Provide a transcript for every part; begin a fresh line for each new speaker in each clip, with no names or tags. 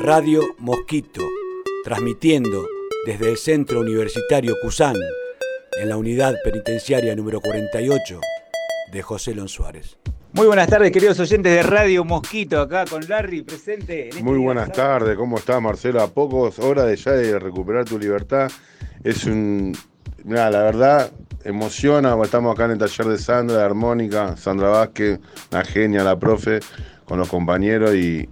Radio Mosquito, transmitiendo desde el Centro Universitario Cusán, en la unidad penitenciaria número 48 de José Lon Suárez.
Muy buenas tardes, queridos oyentes de Radio Mosquito, acá con Larry presente.
Este Muy buenas tardes, ¿cómo estás Marcelo? A pocos horas de ya de recuperar tu libertad. Es un. Mira, la verdad, emociona. Estamos acá en el taller de Sandra, de armónica, Sandra Vázquez, la genia, la profe, con los compañeros y,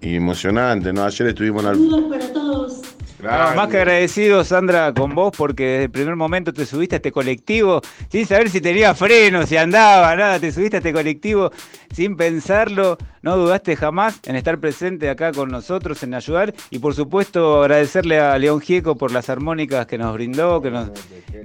emocionante, ¿no? Ayer estuvimos en
Saludos para todos.
más que agradecido, Sandra, con vos, porque desde el primer momento te subiste a este colectivo sin saber si tenía freno, si andaba, nada. Te subiste a este colectivo sin pensarlo. No dudaste jamás en estar presente acá con nosotros, en ayudar. Y por supuesto, agradecerle a León Gieco por las armónicas que nos brindó, que nos,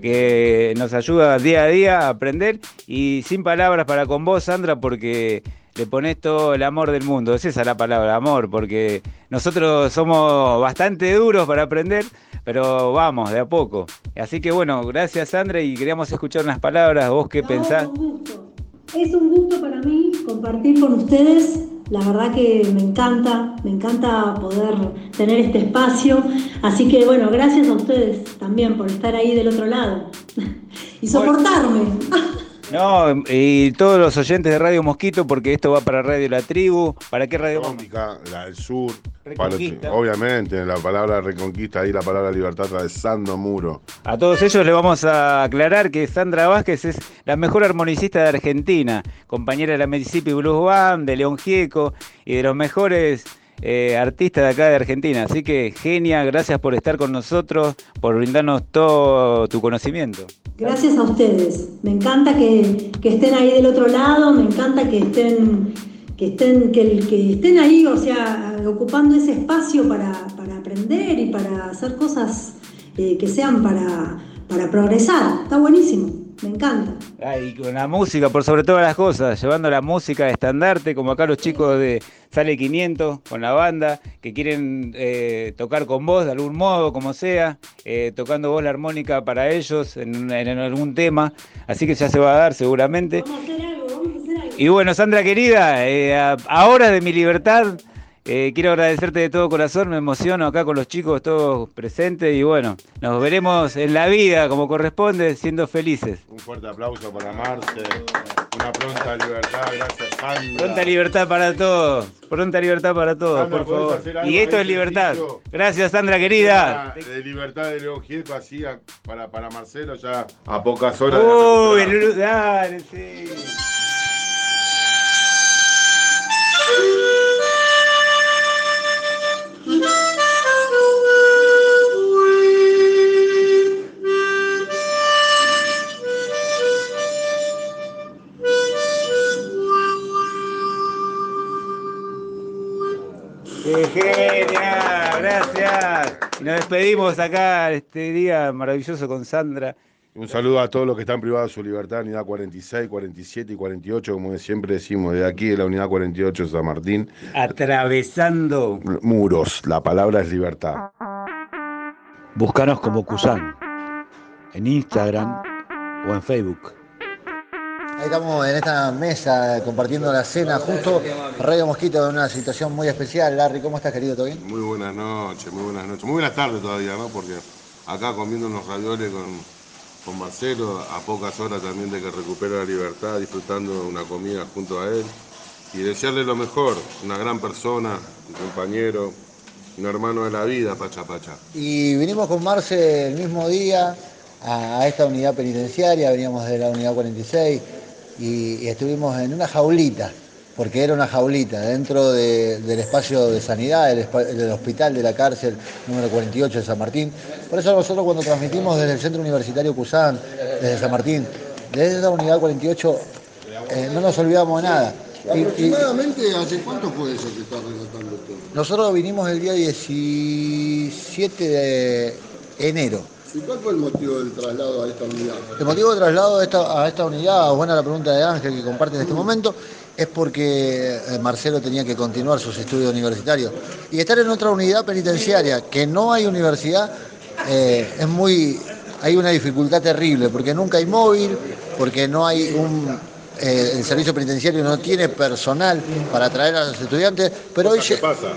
que nos ayuda día a día a aprender. Y sin palabras para con vos, Sandra, porque le pones todo el amor del mundo. Es esa la palabra, amor, porque nosotros somos bastante duros para aprender, pero vamos, de a poco. Así que bueno, gracias Sandra y queríamos escuchar unas palabras. ¿Vos qué pensás?
Un gusto. Es un gusto para mí compartir con ustedes. La verdad que me encanta, me encanta poder tener este espacio. Así que bueno, gracias a ustedes también por estar ahí del otro lado y soportarme.
No, y todos los oyentes de Radio Mosquito, porque esto va para Radio La Tribu. ¿Para qué Radio
Mosquito? La del Sur. obviamente, la palabra reconquista, ahí la palabra libertad atravesando muro.
A todos ellos le vamos a aclarar que Sandra Vázquez es la mejor armonicista de Argentina, compañera de la Mississippi Blues Band, de León Gieco y de los mejores eh, artista de acá de Argentina. Así que, genia, gracias por estar con nosotros, por brindarnos todo tu conocimiento.
Gracias a ustedes. Me encanta que, estén ahí del otro lado, me encanta que estén, que estén, que, que estén ahí, o sea, ocupando ese espacio para, aprender y para hacer cosas eh, que sean para, para progresar. Está buenísimo me encanta.
y con la música, por sobre todas las cosas, llevando la música de estandarte, como acá los chicos de Sale 500 con la banda, que quieren eh, tocar con vos de algún modo, como sea, eh, tocando vos la armónica para ellos en, algún tema, así que ya se va a dar seguramente.
Vamos a hacer algo, vamos a hacer algo.
Y bueno, Sandra querida, eh, ahora de mi libertad, eh, quiero agradecerte de todo corazón, me emociono acá con los chicos todos presentes y bueno, nos veremos en la vida como corresponde, siendo felices.
Un fuerte aplauso para Marce, una pronta libertad, gracias Sandra.
Pronta libertad para todos, pronta libertad para todos, por favor. Y esto es libertad. Gracias Sandra querida.
De libertad de León Gieco así para, para Marcelo ya a pocas horas.
Uy, el dale, sí. Despedimos acá este día maravilloso con Sandra.
Un saludo a todos los que están privados de su libertad, unidad 46, 47 y 48, como siempre decimos, de aquí de la unidad 48 de San Martín.
Atravesando
muros, la palabra es libertad.
Búscanos como Cusán, en Instagram o en Facebook.
Ahí estamos en esta mesa compartiendo la cena, justo Radio Mosquito en una situación muy especial. Larry, ¿cómo estás, querido? ¿Todo bien?
Muy buenas noches, muy buenas noches. Muy buenas tardes todavía, ¿no? Porque acá comiendo unos ravioles con, con Marcelo, a pocas horas también de que recupere la libertad, disfrutando de una comida junto a él. Y desearle lo mejor, una gran persona, un compañero, un hermano de la vida, Pacha Pacha.
Y vinimos con Marce el mismo día a, esta unidad penitenciaria, veníamos de la unidad 46 y, estuvimos en una jaulita, porque era una jaulita, dentro del espacio de sanidad, del, hospital de la cárcel número 48 de San Martín. Por eso nosotros cuando transmitimos desde el Centro Universitario Cusán, desde San Martín, desde esa unidad 48, eh, no nos olvidamos de nada.
¿Aproximadamente hace cuánto fue eso que está relatando usted?
Nosotros vinimos el día 17 de enero.
¿Y cuál fue el motivo del traslado a esta unidad?
El motivo del traslado a esta, a esta unidad, buena la pregunta de Ángel que comparte en este momento, es porque eh, Marcelo tenía que continuar sus estudios universitarios. Y estar en otra unidad penitenciaria, que no hay universidad, eh, es muy. hay una dificultad terrible, porque nunca hay móvil, porque no hay un, eh, el servicio penitenciario no tiene personal para traer a los estudiantes, pero hoy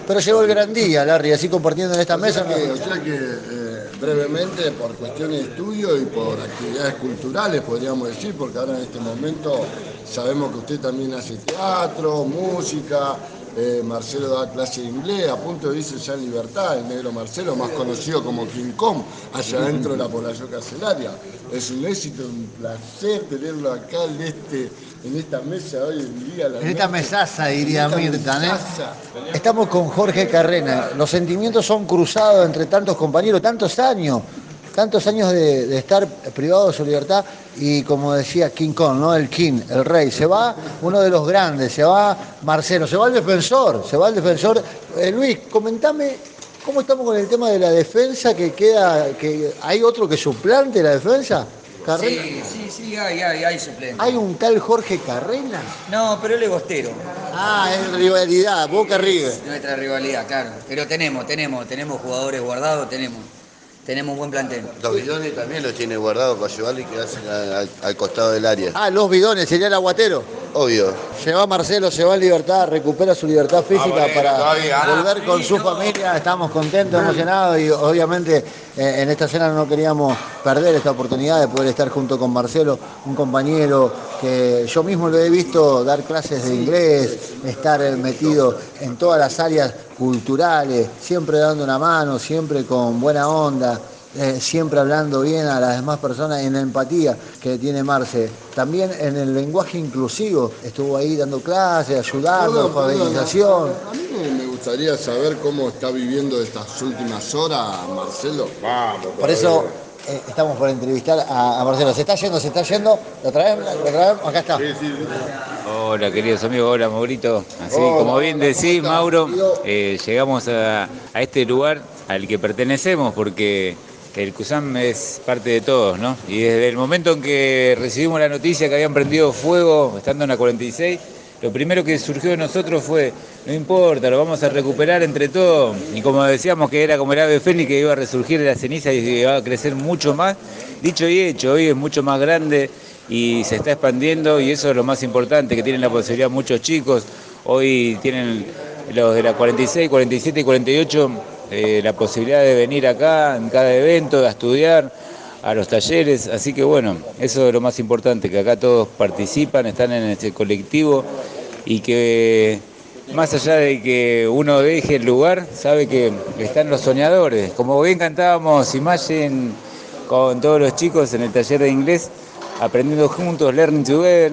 pero llegó el gran día, Larry, así compartiendo en esta mesa.
o sea que eh, brevemente, por cuestiones de estudio y por actividades culturales, podríamos decir, porque ahora en este momento sabemos que usted también hace teatro, música, eh, Marcelo da clase de inglés, a punto de irse ya en libertad, el negro Marcelo, más conocido como King Kong, allá dentro de la población carcelaria. Es un éxito, un placer tenerlo acá en, este, en esta mesa hoy en día.
en esta mesaza, diría Mirta. ¿eh? Estamos con Jorge Carrena. Los sentimientos son cruzados entre tantos compañeros, tantos años tantos años de, estar privado de su libertad y como decía King Kong, ¿no? El King, el rey, se va uno de los grandes, se va Marcelo, se va el defensor, se va el defensor. Eh, Luis, comentame cómo estamos con el tema de la defensa que queda, que hay otro que suplante la defensa.
Sí, sí, sí, hay, hay, hay suplente.
¿Hay un tal Jorge Carrena?
No, pero él es bostero.
Ah, es rivalidad, Boca River.
Nuestra rivalidad, claro. Pero tenemos, tenemos, tenemos jugadores guardados, tenemos tenemos un buen plantel.
Los bidones también los tiene guardados para llevarle y quedarse al, costado del área.
Ah, los bidones, sería el aguatero.
Obvio.
Se va Marcelo, se va en libertad, recupera su libertad física para volver con su familia. Estamos contentos, emocionados y obviamente eh, en esta cena no queríamos perder esta oportunidad de poder estar junto con Marcelo, un compañero que yo mismo lo he visto dar clases de inglés, estar metido en todas las áreas culturales, siempre dando una mano, siempre con buena onda. Eh, siempre hablando bien a las demás personas en la empatía que tiene Marce. También en el lenguaje inclusivo, estuvo ahí dando clases, ayudando, alfabetización.
A mí me gustaría saber cómo está viviendo estas últimas horas Marcelo.
Vamos. Por eso eh, estamos por entrevistar a, Marcelo. ¿Se está yendo? ¿Se está yendo? ¿Lo traemos? ¿Lo traemos? Acá está.
Hola, queridos amigos. Hola, Maurito. Así como bien decís, Mauro, eh, llegamos a, a este lugar al que pertenecemos porque el CUSAM es parte de todos, ¿no? Y desde el momento en que recibimos la noticia que habían prendido fuego, estando en la 46, lo primero que surgió de nosotros fue, no importa, lo vamos a recuperar entre todos. Y como decíamos que era como el ave fénix que iba a resurgir de la ceniza y iba a crecer mucho más, dicho y hecho, hoy es mucho más grande y se está expandiendo y eso es lo más importante, que tienen la posibilidad muchos chicos. Hoy tienen los de la 46, 47 y 48 eh, la posibilidad de venir acá en cada evento, de estudiar a los talleres, así que bueno, eso es lo más importante, que acá todos participan, están en este colectivo y que más allá de que uno deje el lugar, sabe que están los soñadores. Como bien cantábamos Imagine con todos los chicos en el taller de inglés, aprendiendo juntos, Learning Together,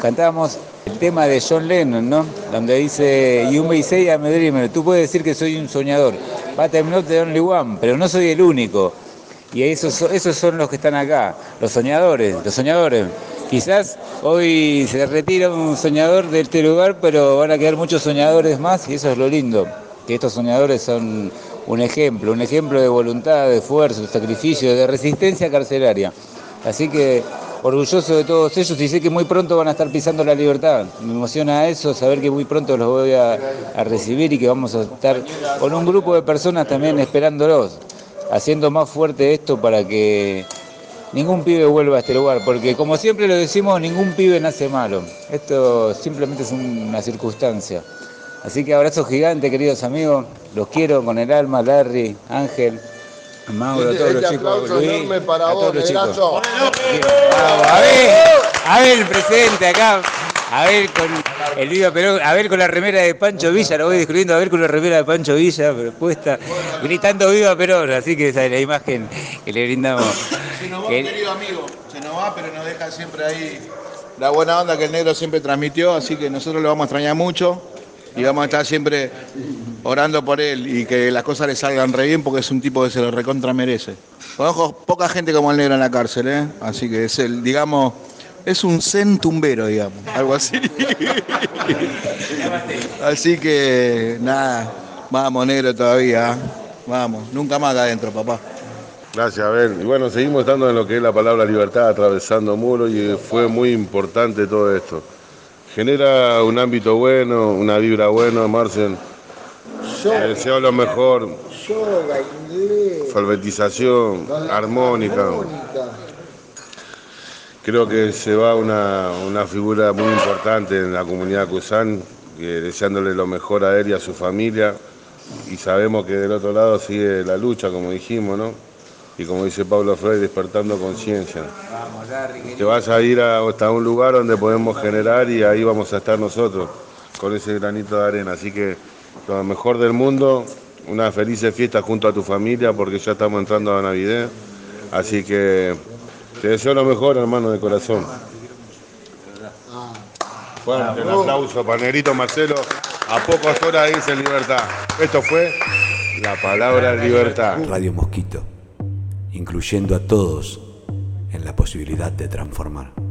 cantábamos el tema de John Lennon, ¿no? Donde dice, You may say I'm a dreamer. Tú puedes decir que soy un soñador. But I'm not the only one, pero no soy el único. Y esos, esos son los que están acá, los soñadores, los soñadores. Quizás hoy se retira un soñador de este lugar, pero van a quedar muchos soñadores más y eso es lo lindo, que estos soñadores son un ejemplo, un ejemplo de voluntad, de esfuerzo, de sacrificio, de resistencia carcelaria. Así que orgulloso de todos ellos y sé que muy pronto van a estar pisando la libertad. Me emociona eso, saber que muy pronto los voy a, recibir y que vamos a estar con un grupo de personas también esperándolos, haciendo más fuerte esto para que ningún pibe vuelva a este lugar, porque como siempre lo decimos, ningún pibe nace malo. Esto simplemente es una circunstancia. Así que abrazo gigante, queridos amigos. Los quiero con el alma, Larry, Ángel. Mauro, a todos los chicos, Luis, para a todos los chicos. a ver, a ver el presente acá, a ver con el Viva Perón, a ver con la remera de Pancho Villa, lo voy descubriendo, a ver con la remera de Pancho Villa, pero puesta, gritando Viva Perón, así que esa es la imagen que le brindamos.
Se nos va, querido amigo, se nos va, pero nos deja siempre ahí la buena onda que el negro siempre transmitió, así que nosotros lo vamos a extrañar mucho y vamos a estar siempre orando por él y que las cosas le salgan re bien porque es un tipo que se lo recontra merece. Conozco poca gente como el negro en la cárcel, ¿eh? así que es el, digamos, es un centumbero, digamos, algo así. así que nada, vamos negro todavía, ¿eh? vamos, nunca más adentro, papá.
Gracias, Abel. Y bueno, seguimos estando en lo que es la palabra libertad, atravesando muros y fue muy importante todo esto genera un ámbito bueno, una vibra buena, Marcel. Le deseo lo mejor.
Yoga, inglés.
Alfabetización, armónica. Creo que se va una, una figura muy importante en la comunidad Cusán, deseándole lo mejor a él y a su familia. Y sabemos que del otro lado sigue la lucha, como dijimos, ¿no? Y como dice Pablo Freire, despertando conciencia. Te vas a ir a, hasta un lugar donde podemos generar y ahí vamos a estar nosotros, con ese granito de arena. Así que lo mejor del mundo, una feliz fiesta junto a tu familia, porque ya estamos entrando a Navidad. Así que te deseo lo mejor, hermano, de corazón. Fuerte el aplauso para Negrito Marcelo. A pocas horas dice libertad. Esto fue la palabra libertad.
Radio Mosquito, incluyendo a todos en la posibilidad de transformar.